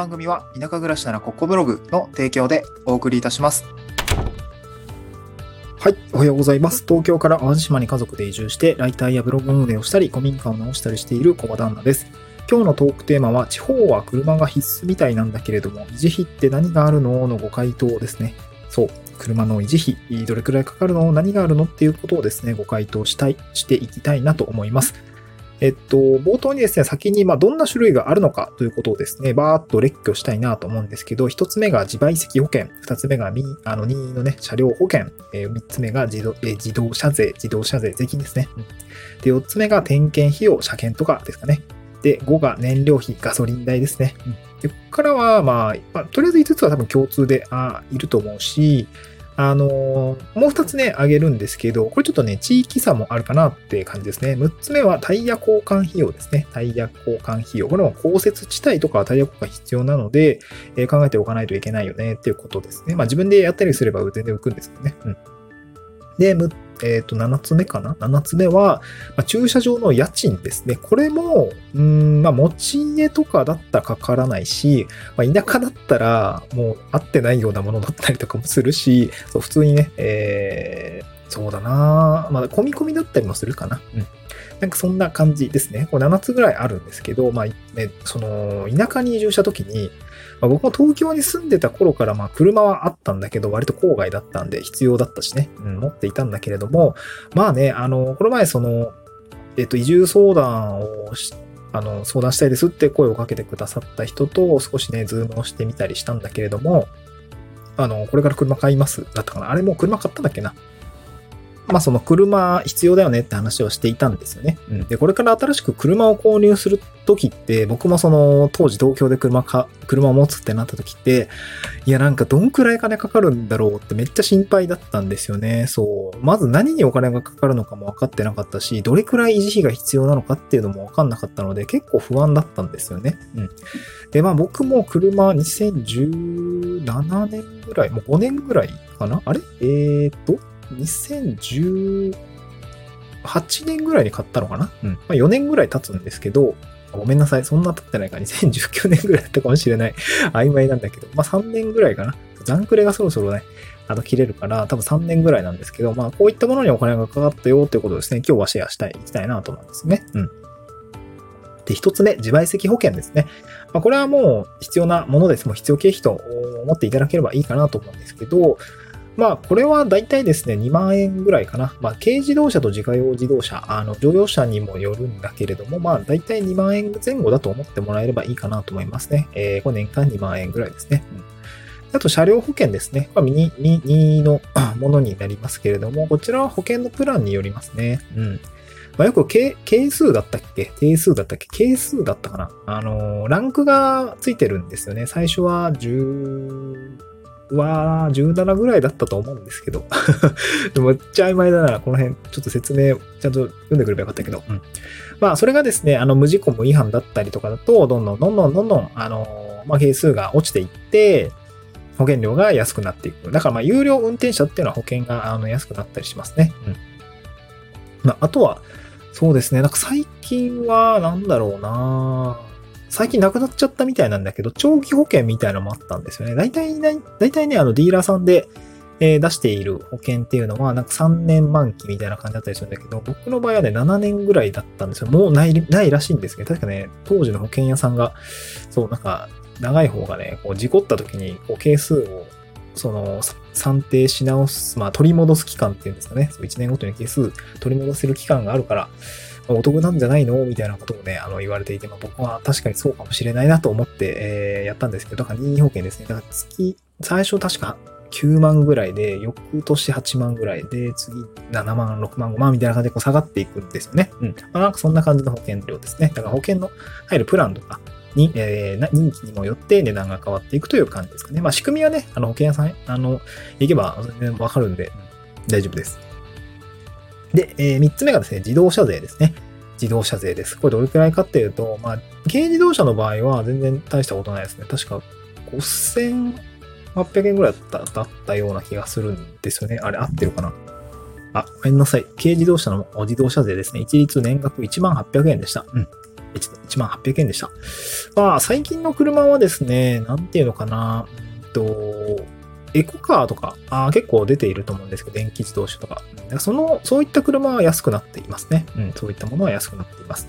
番組は田舎暮らしならここブログの提供でお送りいたします。はい、おはようございます。東京から淡路島に家族で移住して、ライターやブログ運営をしたり、古民家を直したりしている小場旦那です。今日のトークテーマは、地方は車が必須みたいなんだけれども、維持費って何があるの？のご回答ですね。そう、車の維持費、どれくらいかかるの？何があるの？っていうことをですね、ご回答したい、していきたいなと思います。えっと、冒頭にですね、先に、ま、どんな種類があるのかということをですね、バーっと列挙したいなと思うんですけど、一つ目が自賠責保険、二つ目がみあの任意のね、車両保険、三つ目が自動,、自動車税、自動車税、税金ですね。で、四つ目が点検費用、車検とかですかね。で、5が燃料費、ガソリン代ですね。でここからは、まあ、まあ、とりあえず5つは多分共通であいると思うし、あのもう2つね、あげるんですけど、これちょっとね、地域差もあるかなって感じですね。6つ目はタイヤ交換費用ですね。タイヤ交換費用。これも降雪地帯とかはタイヤ交換必要なので、えー、考えておかないといけないよねっていうことですね。まあ自分でやったりすれば全然浮くんですけどね。うん。で、えっ、ー、と、7つ目かな ?7 つ目は、まあ、駐車場の家賃ですね。これも、うん、まあ、持ち家とかだったらかからないし、まあ、田舎だったら、もう合ってないようなものだったりとかもするし、そう普通にね、えー、そうだなまあ、込み込みだったりもするかな。うん。なんかそんな感じですね。これ7つぐらいあるんですけど、まあ、ね、その、田舎に移住した時に、まあ、僕も東京に住んでた頃からまあ車はあったんだけど、割と郊外だったんで必要だったしね、うん、持っていたんだけれども、まあね、あの、この前その、えっと、移住相談をしあの、相談したいですって声をかけてくださった人と少しね、ズームをしてみたりしたんだけれども、あの、これから車買いますだったかな。あれもう車買ったんだっけな。まあその車必要だよねって話をしていたんですよね。うん、で、これから新しく車を購入するときって、僕もその当時東京で車か、車を持つってなったときって、いやなんかどんくらい金かかるんだろうってめっちゃ心配だったんですよね。そう。まず何にお金がかかるのかも分かってなかったし、どれくらい維持費が必要なのかっていうのも分かんなかったので、結構不安だったんですよね。うん。で、まあ僕も車2017年ぐらい、もう5年ぐらいかな？あれ？えーと、2018年ぐらいに買ったのかな？うん。まあ、4年ぐらい経つんですけど、ごめんなさい。そんな経ってないか。2019年ぐらいだったかもしれない。曖昧なんだけど。まあ、3年ぐらいかな。残クレがそろそろね、あの、切れるから、多分3年ぐらいなんですけど、まあ、こういったものにお金がかかったよっていうことですね。今日はシェアしたい、いきたいなと思うんですね。うん。で、一つ目、自賠責保険ですね。まあ、これはもう必要なものです。もう必要経費と思っていただければいいかなと思うんですけど、まあ、これは大体ですね、2万円ぐらいかな。まあ、軽自動車と自家用自動車、あの、乗用車にもよるんだけれども、まあ、大体2万円前後だと思ってもらえればいいかなと思いますね。えー、これ年間2万円ぐらいですね。うんあと、車両保険ですね。まあ、ミニの ものになりますけれども、こちらは保険のプランによりますね。うん。まあ、よく係数だったっけ？定数だったっけ？係数だったかな？あのー、ランクがついてるんですよね。最初は10、は17ぐらいだったと思うんですけど。でもめっちゃ曖昧だな。この辺、ちょっと説明ちゃんと読んでくればよかったけど。うん。まあ、それがですね、あの、無事故無違反だったりとかだと、どんどんどんどんどんどん、あの、まあ、係数が落ちていって、保険料が安くなっていく。だから、まあ、有料運転者っていうのは保険があの安くなったりしますね。うん。まあ、あとは、そうですね。なんか最近は、なんだろうな最近なくなっちゃったみたいなんだけど、長期保険みたいなのもあったんですよね。大体、大体ね、あの、ディーラーさんで、え、出している保険っていうのは、なんか3年満期みたいな感じだったりするんだけど、僕の場合はね、7年ぐらいだったんですよ。もうない、ないらしいんですけど、確かね、当時の保険屋さんが、そう、なんか、長い方がね、こう、事故った時に、こう、係数を、その、算定し直す、まあ、取り戻す期間っていうんですかね。そう、1年ごとに係数取り戻せる期間があるから、お得なんじゃないのみたいなことをね、あの、言われていて、まあ、僕は確かにそうかもしれないなと思って、えー、やったんですけど、だから任意保険ですね。だから月、最初確か9万ぐらいで、翌年8万ぐらいで、次7万、6万、5万みたいな感じでこう下がっていくんですよね。うん。まあ、なんかそんな感じの保険料ですね。だから保険の入るプランとか、に、えー、任期にもよって値段が変わっていくという感じですかね。まあ仕組みはね、あの保険屋さん、あの、行けば全然わかるんで、大丈夫です。で、えー、3つ目がですね、自動車税ですね。自動車税です。これどれくらいかっていうと、まあ、軽自動車の場合は全然大したことないですね。確か5800円ぐらいだっただったような気がするんですよね。あれ合ってるかな？あ、ごめんなさい。軽自動車の自動車税ですね。一律年額1万800円でした。うん。1万800円でした。まあ、最近の車はですね、なんていうのかな、うんと、エコカーとかあ結構出ていると思うんですけど、電気自動車とか。その、そういった車は安くなっていますね。うん、そういったものは安くなっています。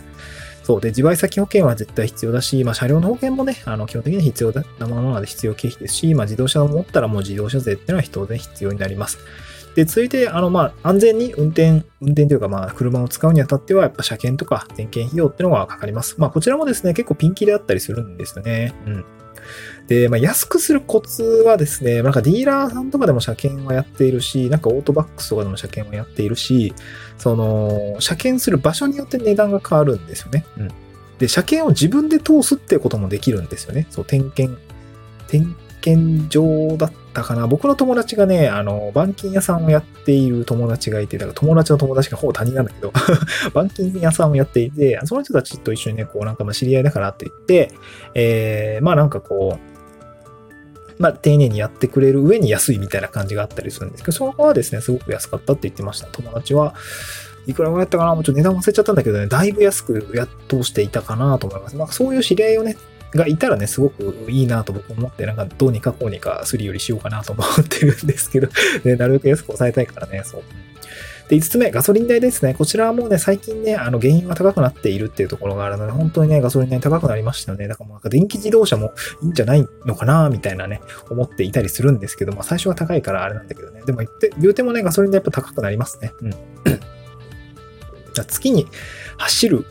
そうで、自賠責保険は絶対必要だし、まあ、車両の保険もね、あの、基本的に必要なものなので必要経費ですし、まあ、自動車を持ったらもう自動車税っていうのは当然必要になります。で、続いて、あの、まあ、安全に運転、運転というか、まあ、車を使うにあたっては、やっぱ車検とか点検費用っていうのがかかります。まあ、こちらもですね、結構ピンキリだったりするんですよね。うん。で、まあ、安くするコツはですね、なんかディーラーさんとかでも車検はやっているし、なんかオートバックスとかでも車検はやっているし、その、車検する場所によって値段が変わるんですよね。うん。で、車検を自分で通すってこともできるんですよね。そう、点検、点検場だったかな。僕の友達がね、あの、板金屋さんをやっている友達がいて、だから友達の友達がほぼ他人なんだけど、板金屋さんをやっていて、その人たちと一緒にね、こうなんかまあ知り合いだからって言って、えー、まあなんかこう、まあ、丁寧にやってくれる上に安いみたいな感じがあったりするんですけど、そこはですね、すごく安かったって言ってました。友達は、いくらぐらいやったかな？もうちょっと値段忘れちゃったんだけどね、だいぶ安くやっとしていたかなと思います。まあ、そういう知り合いをね、がいたらね、すごくいいなと僕思って、なんかどうにかこうにかするよりしようかなと思ってるんですけど、ね、なるべく安く抑えたいからね、そう。で、5つ目、ガソリン代ですね。こちらはもうね、最近ね、あの、原因が高くなっているっていうところがあるので、本当にね、ガソリン代高くなりましたよね。だからもうなんか電気自動車もいいんじゃないのかな、みたいなね、思っていたりするんですけど、まあ最初は高いからあれなんだけどね。でも言って、言うてもね、ガソリン代やっぱ高くなりますね。うん。月に走る、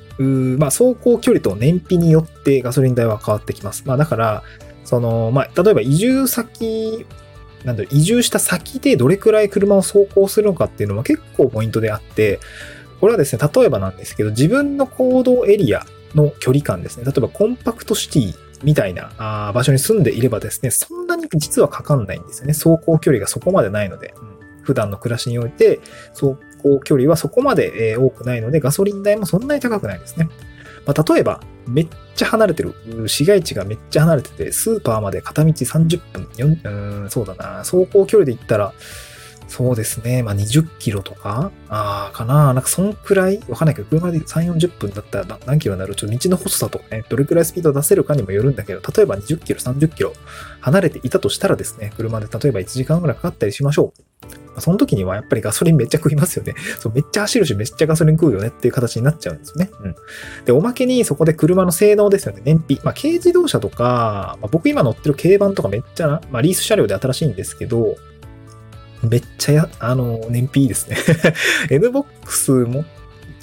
まあ、走行距離と燃費によってガソリン代は変わってきます。まあ、だから、その、まあ、例えば移住先、なんだろ移住した先でどれくらい車を走行するのかっていうのは結構ポイントであって、これはですね、例えばなんですけど、自分の行動エリアの距離感ですね。例えばコンパクトシティみたいな場所に住んでいればですね、そんなに実はかかんないんですよね。走行距離がそこまでないので。普段の暮らしにおいて、走行距離はそこまで多くないので、ガソリン代もそんなに高くないですね。まあ、例えば、めっちゃ離れてる、市街地がめっちゃ離れてて、スーパーまで片道30分、うん、そうだな、走行距離で言ったら、そうですね。まあ、20キロとか？ああ、かな。なんか、そんくらい？わかんないけど、車で3、40分だったら何キロになる？ちょっと道の細さとかね、どれくらいスピード出せるかにもよるんだけど、例えば20キロ、30キロ離れていたとしたらですね、車で例えば1時間ぐらいかかったりしましょう。その時にはやっぱりガソリンめっちゃ食いますよね。そう、めっちゃ走るしめっちゃガソリン食うよねっていう形になっちゃうんですよね。うん。で、おまけにそこで車の性能ですよね。燃費。まあ、軽自動車とか、まあ、僕今乗ってる軽バンとかめっちゃ、まあ、リース車両で新しいんですけど、めっちゃや、あの、燃費いいですね NBOX も、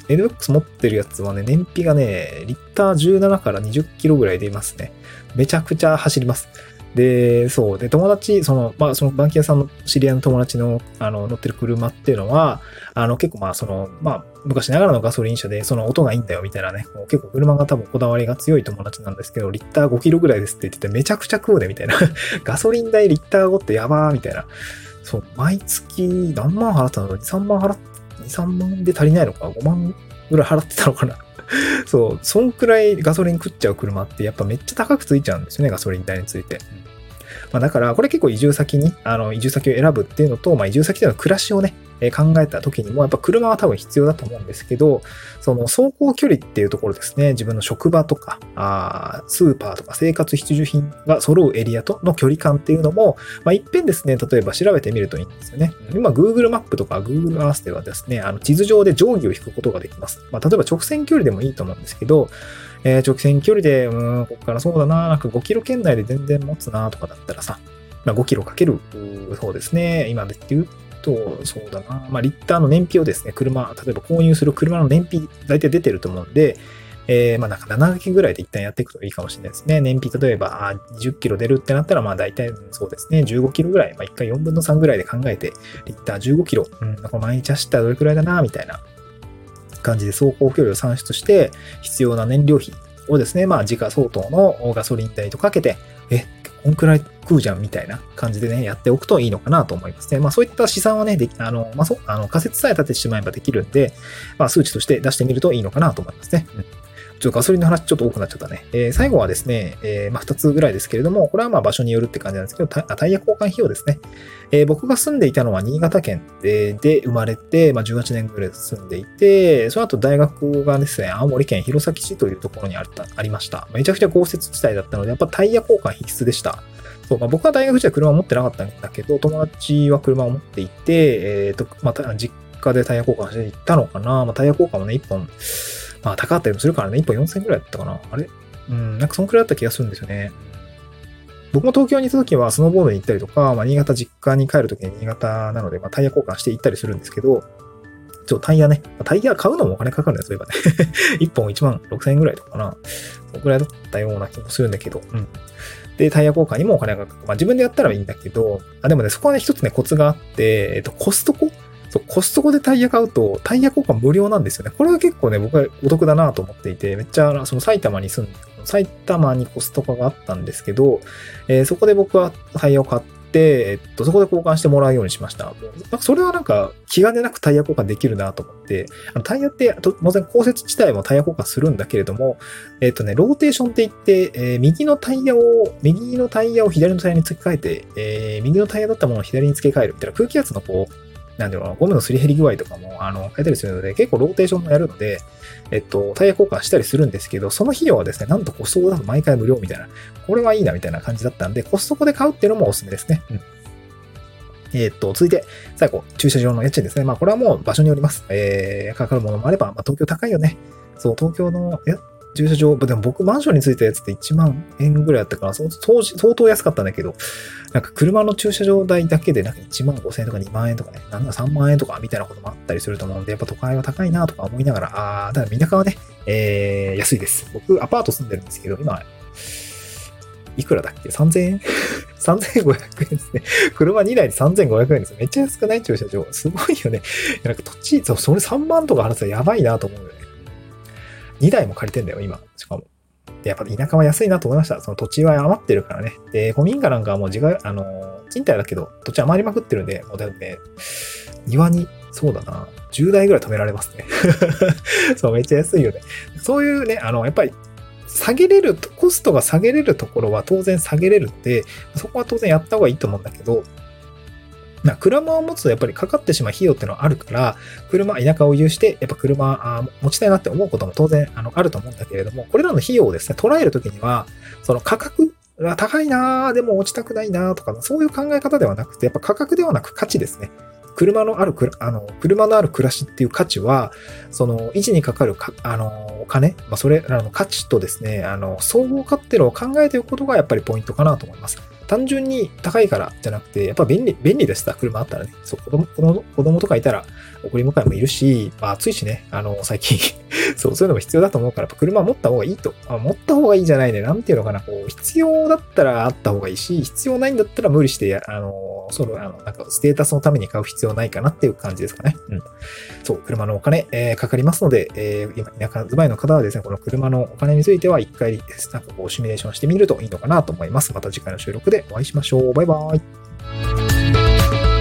NBOX 持ってるやつはね、燃費がね、リッター17から20キロぐらい出ますね。めちゃくちゃ走ります。で、そう。で、友達、その、まあ、その、バンキ屋さんの知り合いの友達の、あの、乗ってる車っていうのは、あの、結構まあ、その、まあ、昔ながらのガソリン車で、その音がいいんだよ、みたいなね。結構車が多分こだわりが強い友達なんですけど、リッター5キロぐらいですって言ってて、めちゃくちゃ食うね、みたいな。ガソリン代リッター5ってやばー、みたいな。そう、毎月何万払ったの ?2、3万払っ、2、3万で足りないのか ?5 万ぐらい払ってたのかな そう、そんくらいガソリン食っちゃう車ってやっぱめっちゃ高くついちゃうんですよね、ガソリン代について。まあ、だから、これ結構移住先に、あの、移住先を選ぶっていうのと、まあ、移住先での暮らしをね、え考えた時にも、やっぱ車は多分必要だと思うんですけど、その走行距離っていうところですね、自分の職場とか、あスーパーとか生活必需品が揃うエリアとの距離感っていうのも、まあ、いっぺんですね、例えば調べてみるといいんですよね。今、Google マップとか Google Earth ではですね、あの地図上で定規を引くことができます。まあ、例えば直線距離でもいいと思うんですけど、えー、直線距離で、うん、ここからそうだな、なんか5キロ圏内で全然持つなとかだったらさ、ま、5キロかける、そうですね、今で言うと、そうだな、まあ、リッターの燃費をですね、車、例えば購入する車の燃費、大体出てると思うんで、えー、まあなんか7掛けぐらいで一旦やっていくといいかもしれないですね。燃費、例えば20キロ出るってなったら、まあ大体そうですね、15キロぐらい、まあ1回4分の3ぐらいで考えて、リッター15キロ、うん、なんか毎日走ったらどれくらいだな、みたいな感じで走行距離を算出して、必要な燃料費をですね、まあ時価相当のガソリン代とかけて、え、こんくらい食うじゃんみたいな感じでね、やっておくといいのかなと思いますね。まあそういった試算はね、であの、まあそう、あの仮説さえ立ててしまえばできるんで、まあ数値として出してみるといいのかなと思いますね。うんちょっとガソリンの話ちょっと多くなっちゃったね。えー、最後はですね、えー、まあ、2つぐらいですけれども、これはまあ場所によるって感じなんですけど、タイヤ交換費用ですね。えー、僕が住んでいたのは新潟県でで生まれて、まあ、18年ぐらい住んでいて、その後大学がですね、青森県弘前市というところにあったありました。めちゃくちゃ豪雪地帯だったので、やっぱタイヤ交換必須でした。そうまあ、僕は大学時代車を持ってなかったんだけど、友達は車を持っていて、えっ、と、また、実家でタイヤ交換していったのかな。まあ、タイヤ交換もね、1本、まあ、高かったりもするからね、1本4000円くらいだったかな。あれ？うん、なんかそのくらいだった気がするんですよね。僕も東京にいた時はスノーボードに行ったりとか、まあ、新潟実家に帰る時に新潟なので、まあ、タイヤ交換して行ったりするんですけど、ちょ、タイヤね。タイヤ買うのもお金かかるんですよ、そういえばね。1本1万6000円ぐらいとかかな。そのくらいだったような気もするんだけど、うん。で、タイヤ交換にもお金がかかる。まあ自分でやったらいいんだけど、あ、でもね、そこはね、一つね、コツがあって、えっと、コストコそう、コストコでタイヤ買うと、タイヤ交換無料なんですよね。これは結構ね、僕はお得だなと思っていて、めっちゃ、その埼玉に住んで、埼玉にコストコがあったんですけど、えー、そこで僕はタイヤを買って、えっと、そこで交換してもらうようにしました。なんかそれはなんか気兼ねなくタイヤ交換できるなと思って、あのタイヤって、当然降雪地帯もタイヤ交換するんだけれども、えっとね、ローテーションって言って、えー、右のタイヤを、右のタイヤを左のタイヤに付け替えて、えー、右のタイヤだったものを左に付け替えるみたいな空気圧のこう、なんていうの、ゴムのすり減り具合とかも、あの、変えたりするので、結構ローテーションもやるので、えっと、タイヤ交換したりするんですけど、その費用はですね、なんとコストコだと毎回無料みたいな、これはいいなみたいな感じだったんで、コストコで買うっていうのもおすすめですね。うん。えっと、続いて、最後、駐車場の家賃ですね。まあ、これはもう場所によります。えー、かかるものもあれば、まあ、東京高いよね。そう、東京の、え、駐車場、でも僕マンションについたやつって1万円ぐらいだったから、当時、相当安かったんだけど、なんか車の駐車場代だけでなんか1万5千円とか2万円とかね、なんか3万円とかみたいなこともあったりすると思うんで、やっぱ都会は高いなとか思いながら、ああ、だから田舎はね、えー、安いです。僕、アパート住んでるんですけど、今、いくらだっけ ?3000 円 ?3500 円ですね。車2台で3500円です。めっちゃ安くない？駐車場。すごいよね。なんか土地、それ3万とか払ったらやばいなと思うよね。2台も借りてんだよ、今。しかも。で、やっぱ田舎は安いなと思いました。その土地は余ってるからね。で、古民家なんかはもう自家、あの、賃貸だけど、土地余りまくってるんで、もうだって庭に、そうだな、10台ぐらい止められますね。そう、めっちゃ安いよね。そういうね、あの、やっぱり、下げれる、コストが下げれるところは当然下げれるんで、そこは当然やった方がいいと思うんだけど、な車を持つとやっぱりかかってしまう費用っていうのはあるから、車、田舎を有して、やっぱ車あ持ちたいなって思うことも当然あのあると思うんだけれども、これらの費用をですね、捉えるときには、その価格が高いなでも落ちたくないなとか、そういう考え方ではなくて、やっぱ価格ではなく価値ですね。車のあるあの、車のある暮らしっていう価値は、その、維持にかかるか、あの、お金、まあ、それらの価値とですね、あの、総合化っていうのを考えておくことがやっぱりポイントかなと思います。単純に高いからじゃなくて、やっぱ便利、便利でした、車あったらね。そう、子供、子供子供とかいたら送り迎えもいるし、まあ暑いしね、あの、最近 そう、そういうのも必要だと思うから、やっぱ車持った方がいいと。あ持った方がいいじゃないね。なんていうのかな、こう、必要だったらあった方がいいし、必要ないんだったら無理して、あの、そろ、あの、なんか、ステータスのために買う必要ないかなっていう感じですかね。うん。そう、車のお金、えー、かかりますので、えー、今、田舎住まいの方はですね、この車のお金については一回、なんかこう、シミュレーションしてみるといいのかなと思います。また次回の収録でお会いしましょう。バイバイ。